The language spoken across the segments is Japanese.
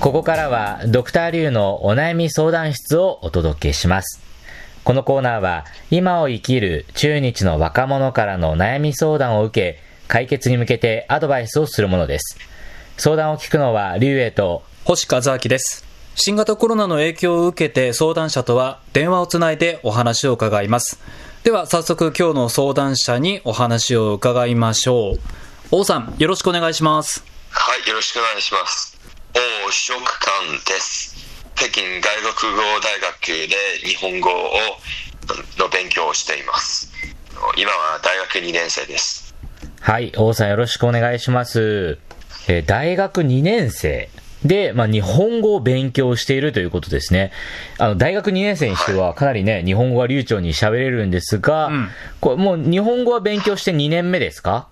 ここからはドクターリュウのお悩み相談室をお届けします。このコーナーは今を生きる中日の若者からの悩み相談を受け、解決に向けてアドバイスをするものです。相談を聞くのはリュウエイと星和明です。新型コロナの影響を受けて相談者とは電話をつないでお話を伺います。では早速今日の相談者にお話を伺いましょう。王さん、よろしくお願いします。はい、よろしくお願いします。王職官です。北京外国語大学で日本語をの勉強をしています。今は大学2年生です。はい、王さんよろしくお願いします。えー大学2年生で、まあ、日本語を勉強しているということですね。あの、大学2年生にしてはかなりね、日本語が流暢に喋れるんですが、うんこれもう日本語は勉強して2年目ですか？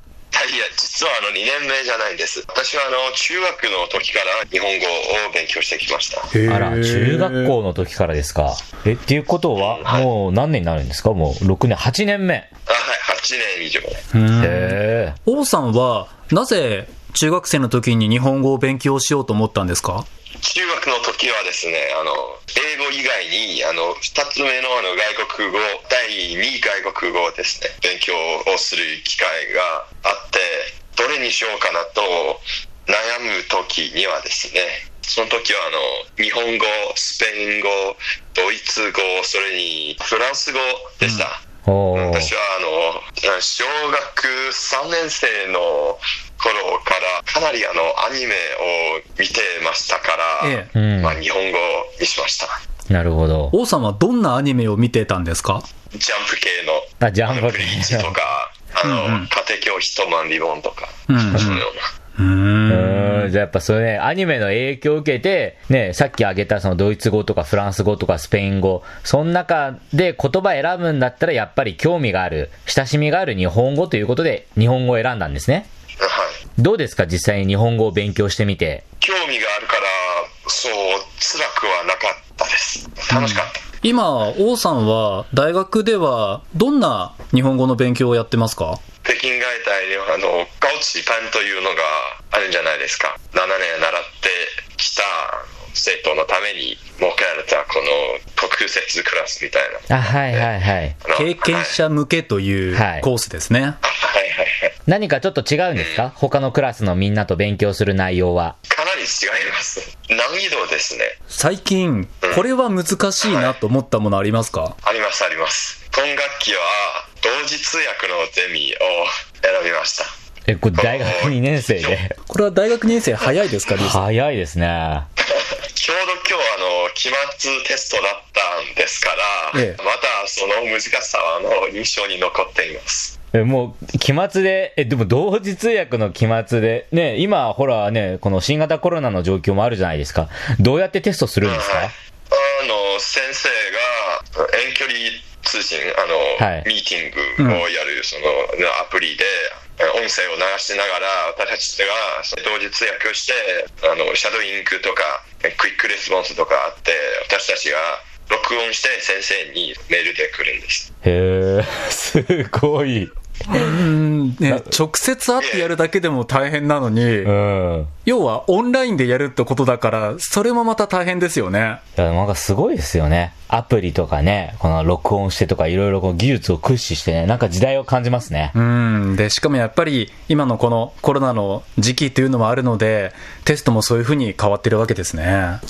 いや、実はあの2年目じゃないんです。私はあの中学の時から日本語を勉強してきました。あら、中学校の時からですか。え、っていうことは、はいもう何年になるんですか？もう6年、8年目。へあはい、8年以上。え。王さんはなぜ中学生の時に日本語を勉強しようと思ったんですか？中学の時はですね、あの、英語以外に、あの、二つ目のあの外国語、第二外国語をですね、勉強をする機会があって、どれにしようかなと悩む時にはですね、その時はあの、日本語、スペイン語、ドイツ語、それにフランス語でした。おー私はあの小学3年生の頃からかなりあのアニメを見てましたから、ええ。うん。まあ、日本語にしました。なるほど。王さんはどんなアニメを見てたんですか？ジャンプ系の。あ、ジャンプブリーチとかあの、うんうん。家庭教師とマンリボンとか、うんうん。そのような。うん。じゃあやっぱそれね、アニメの影響を受けて、ね、さっき挙げたそのドイツ語とかフランス語とかスペイン語、その中で言葉選ぶんだったらやっぱり興味がある、親しみがある日本語ということで日本語を選んだんですね。はいどうですか実際に日本語を勉強してみて？興味があるからそう辛くはなかったです。楽しかった、今、王さんは大学ではどんな日本語の勉強をやってますか？北京外大にはあのガウチパンというのがあるんじゃないですか。7年習ってきた生徒のために設けられたこの特設クラスみたいなあ、はいはいはい。経験者向けというはいコースですね。はい何かちょっと違うんですか？他のクラスのみんなと勉強する内容は。かなり違います。難易度ですね。最近、これは難しいなと思ったものありますか？ありますあります。今学期は同時通訳のゼミを選びました。え、これ大学2年生で？これは大学2年生早いですか、リュウさん早いですね。ちょうど今日あの期末テストだったんですから、ええ。またその難しさはあの印象に残っています。えもう、期末で、え、でも同時通訳の期末で、ね、今、ほらね、この新型コロナの状況もあるじゃないですか。どうやってテストするんですか、はいあの先生が遠距離通信あの、はいミーティングをやる、そのアプリでえ音声を流しながら私たちが同時通訳をしてあのシャドーイングとかえクイックレスポンスとかあって私たちが録音して先生にメールで来るんですへえ、すごい。うんね、直接会ってやるだけでも大変なのに、うん。要はオンラインでやるってことだから、それもまた大変ですよね。いや、なんかすごいですよね。アプリとかね、この録音してとかいろいろこう技術を駆使してね、なんか時代を感じますね。うん。で、しかもやっぱり今のこのコロナの時期っていうのもあるので、テストもそういうふうに変わってるわけですね。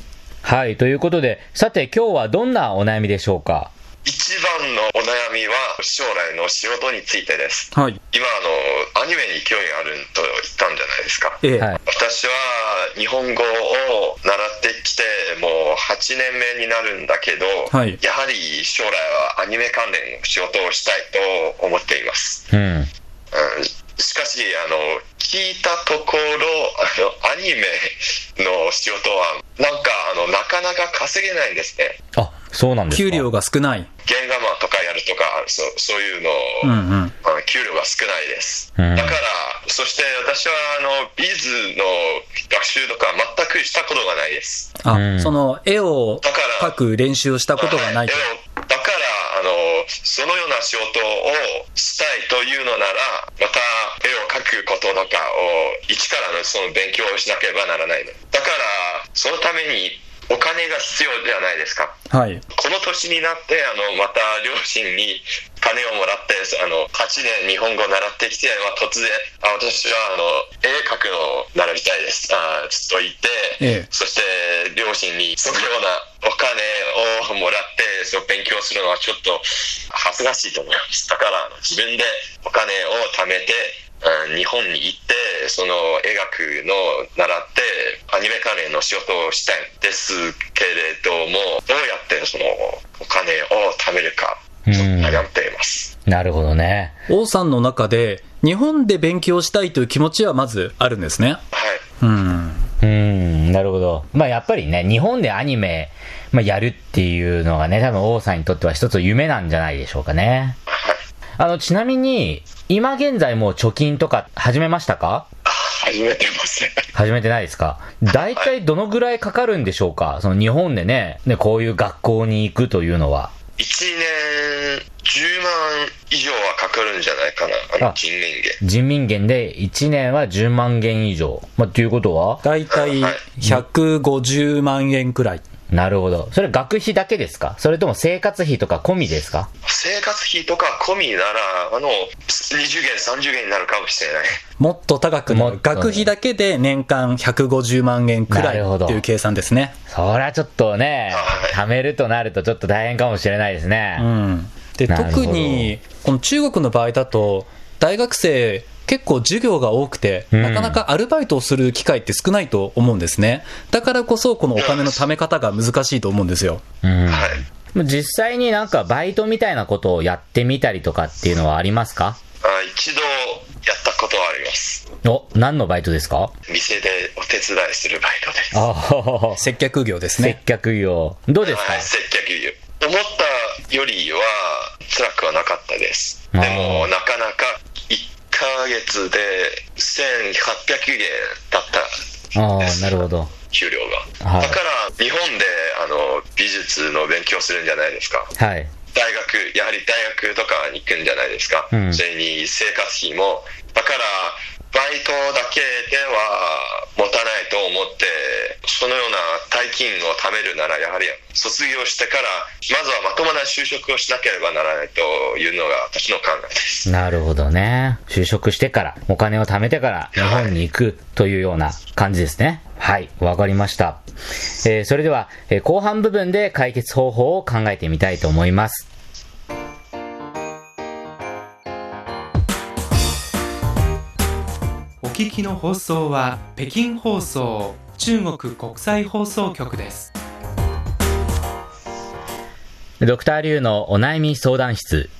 はい、ということで、さて今日はどんなお悩みでしょうか？一番のお悩みは将来の仕事についてですはい。今あのアニメに興味があると言ったんじゃないですかええ。はい。私は日本語を習ってきてもう8年目になるんだけど、はいやはり将来はアニメ関連の仕事をしたいと思っています、うん。うん、しかしあの聞いたところあのアニメの仕事はなんかあのなかなか稼げないんですね。あ、そうなんですか。給料が少ない。原画マとかやるとかそそういうの、うんうん。あの給料が少ないです、うん。だからそして私はあの美術の学習とか全くしたことがないです。あ、うん。その絵を描く練習をしたことがないと。はい。絵をだからそのような仕事をしたいというのならまた絵を描くこととかを一からのその勉強をしなければならないのだからそのためにお金が必要じゃないですか。はい。この年になって、あの、また両親に金をもらって、あの、8年日本語を習ってきて、まあ、突然、あ私は、あの、絵描くのを習いたいです。あと言って、ええそして、両親にそのようなお金をもらって、その勉強するのはちょっと恥ずかしいと思います。だから、自分でお金を貯めて、うん日本に行って、その絵描くのを習って、アニメ関連の仕事をしたいんですけれども、どうやってそのお金を貯めるか、うん悩んでいます。なるほどね。王さんの中で、日本で勉強したいという気持ちはまずあるんですね。はい。うん。うん、なるほど。まあやっぱりね、日本でアニメ、まあ、やるっていうのがね、多分王さんにとっては一つ夢なんじゃないでしょうかね。はい。あの、ちなみに、今現在もう貯金とか始めましたか？あ始めてますね。始めてないですか？大体どのぐらいかかるんでしょうか？その日本でね、ね、こういう学校に行くというのは。1年10万以上はかかるんじゃないかな、あのあ人民元。人民元で1年は10万元以上。まあ、ということは？だいたい150万円くらい。なるほど。それ学費だけですか？それとも生活費とか込みですか？生活費とか込みなら、あの、20元、30元になるかもしれない。もっと高くなる。学費だけで年間150万円くらいなるほどっていう計算ですね。そりゃちょっとねはい、貯めるとなるとちょっと大変かもしれないですね。うん。で、特に、この中国の場合だと、大学生、結構授業が多くて、うんなかなかアルバイトをする機会って少ないと思うんですね。だからこそ、このお金の貯め方が難しいと思うんですよ。うん。はい。実際になんかバイトみたいなことをやってみたりとかっていうのはありますか？あ一度やったことはあります。お、何のバイトですか？店でお手伝いするバイトです。ああ、接客業です接ね。客業。どうですか？はい、接客業。思ったよりは辛くはなかったです。でも、なかなか1ヶ月で1800元だったああ、なるほど。給料が。はいだから、日本であの美術の勉強するんじゃないですか。はい。大学、やはり大学とかに行くんじゃないですか。うんそれに生活費も。だから、バイトだけでは持たないと思って、そのような大金を貯めるなら、やはり卒業してから、まずはまともな就職をしなければならないというのが私の考えです。なるほどね。就職してから、お金を貯めてから日本に行くというような感じですね。はい、わかりました。えーそれでは、えー後半部分で解決方法を考えてみたいと思います。お聞きの放送は北京放送中国国際放送局です。ドクターリュウのお悩み相談室。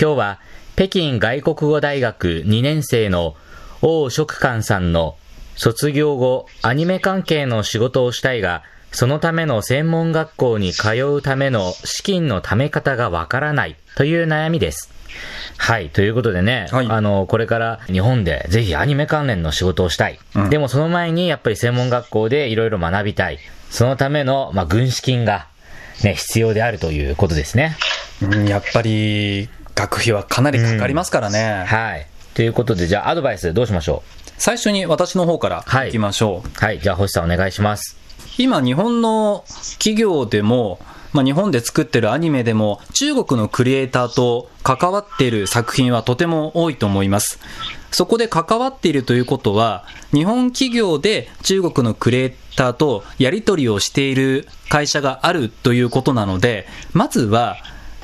今日は北京外国語大学2年生の王職官さんの卒業後アニメ関係の仕事をしたいが、そのための専門学校に通うための資金の貯め方がわからないという悩みです。はい。ということでね、はいあの、これから日本でぜひアニメ関連の仕事をしたい。うんでもその前にやっぱり専門学校でいろいろ学びたい。そのための、まあ、軍資金がね、必要であるということですね。うんやっぱり、学費はかなりかかりますからね。はい。ということで、じゃあアドバイスどうしましょ最初に私の方からはいいきましょう。うはい。じゃあ星さんお願いします。今、日本の企業でも、まあ、日本で作ってるアニメでも、中国のクリエイターと関わっている作品はとても多いと思います。そこで関わっているということは、日本企業で中国のクリエイターとやり取りをしている会社があるということなので、まずは、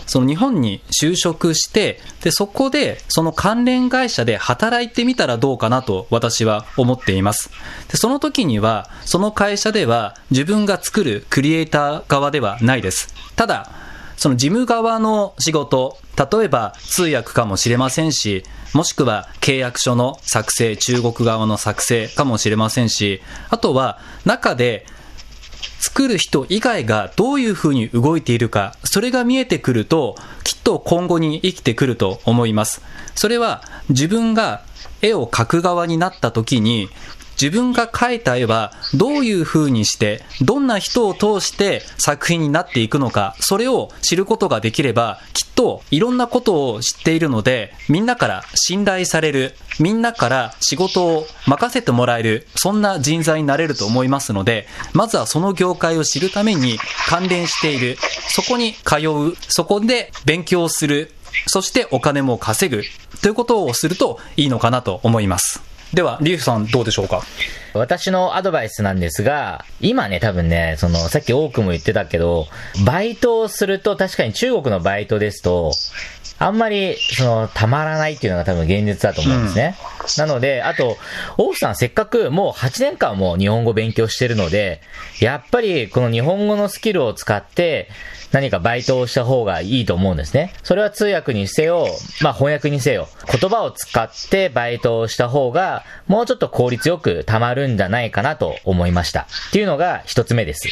その日本に就職して、で、そこでその関連会社で働いてみたらどうかなと私は思っています。で、その時には、その会社では自分が作るクリエイター側ではないです。ただ、その事務側の仕事、例えば通訳かもしれませんし、もしくは契約書の作成、中国側の作成かもしれませんし、あとは中で作る人以外がどういうふうに動いているか、それが見えてくると、きっと今後に生きてくると思います。それは自分が絵を描く側になった時に、自分が描いた絵はどういう風にして、どんな人を通して作品になっていくのか、それを知ることができれば、きっといろんなことを知っているので、みんなから信頼される、みんなから仕事を任せてもらえる、そんな人材になれると思いますので、まずはその業界を知るために関連している、そこに通う、そこで勉強する、そしてお金も稼ぐ、ということをするといいのかなと思います。では、リーフさんどうでしょうか？私のアドバイスなんですが、今ね、多分ね、その、さっき多くも言ってたけど、バイトをすると、確かに中国のバイトですと、あんまり、その、たまらないっていうのが多分現実だと思うんですね。なので、あと、王さんせっかくもう8年間も日本語勉強してるので、やっぱりこの日本語のスキルを使って、何かバイトをした方がいいと思うんですね。それは通訳にせよ、まあ翻訳にせよ、言葉を使ってバイトをした方が、もうちょっと効率よく溜まるんじゃないかなと思いました。っていうのが一つ目です。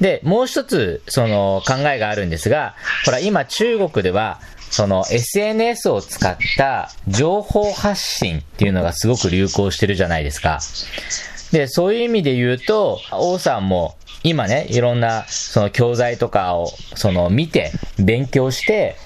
で、もう一つ、その考えがあるんですが、ほら、今中国では、その SNS を使った情報発信っていうのがすごく流行してるじゃないですか。で、そういう意味で言うと、王さんも今ね、いろんなその教材とかをその見て、勉強して、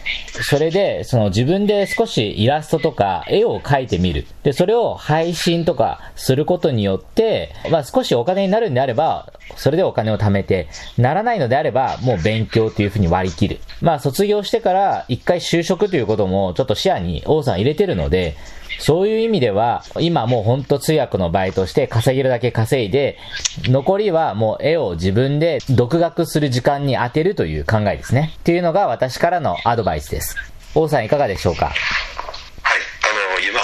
それでその自分で少しイラストとか絵を描いてみる。で、それを配信とかすることによって、まあ少しお金になるんであれば、それでお金を貯めて、ならないのであれば、もう勉強というふうに割り切る。まあ卒業してから一回就職ということもちょっと視野に王さん入れてるので、そういう意味では、今もうほんと通訳のバイトして稼げるだけ稼いで、残りはもう絵を自分で独学する時間に当てるという考えですね。っていうのが私からのアドバイスです。王さんいかがでしょうか？はい、あの、今、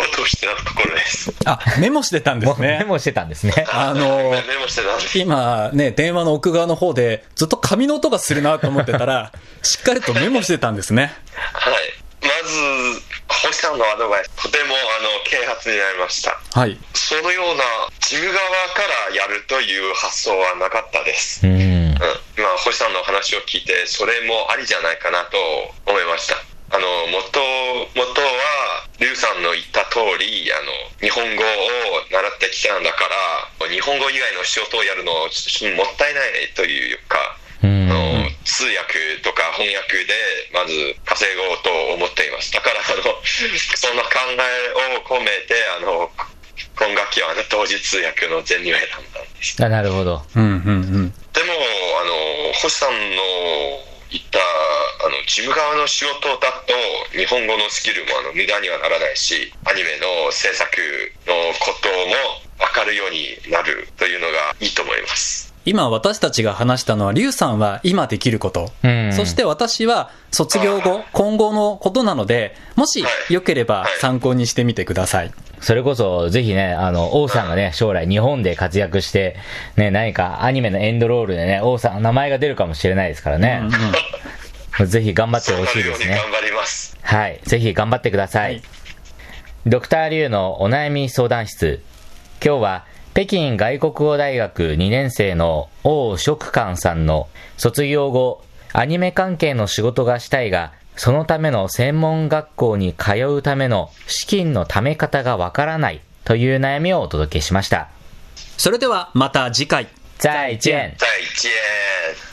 ノートをしてたところです。あ、メモしてたんですメね。モしてたんですね。あのメモしてたんです。今ね、電話の奥側の方でずっと紙の音がするなと思ってたら、しっかりとメモしてたんですね。はい。まず、星さんのアドバイス、とても、あの、啓発になりました。はい。そのような、事務側からやるという発想はなかったです。うん。うん、今星さんの話を聞いてそれもありじゃないかなと思いましたあの元元はリュウさんの言った通りあの日本語を習ってきたんだから日本語以外の仕事をやるのもったいないというか、うんあの通訳とか翻訳でまず稼ごうと思っていますだからあのそんな考えを込めてあの今学期は、ね、同時通訳の全入を選んだんですあなるほど。うんうんうん。でも、あの、星さんの言った、あの、事務側の仕事だと、日本語のスキルもあの無駄にはならないし、アニメの制作のことも分かるようになるというのがいいと思います。今私たちが話したのは、リュウさんは今できること。うん。そして私は卒業後、今後のことなので、もしよければ参考にしてみてください。それこそ、ぜひね、あの、王さんがね、将来日本で活躍して、ね、何かアニメのエンドロールでね、王さんの名前が出るかもしれないですからね。ぜひ頑張ってほしいですね。頑張ります。はい。ぜひ頑張ってください。はいドクターリュウのお悩み相談室。今日は、北京外国語大学2年生の王職官さんの卒業後、アニメ関係の仕事がしたいが、そのための専門学校に通うための資金の貯め方がわからないという悩みをお届けしました。それではまた次回。再见。再见。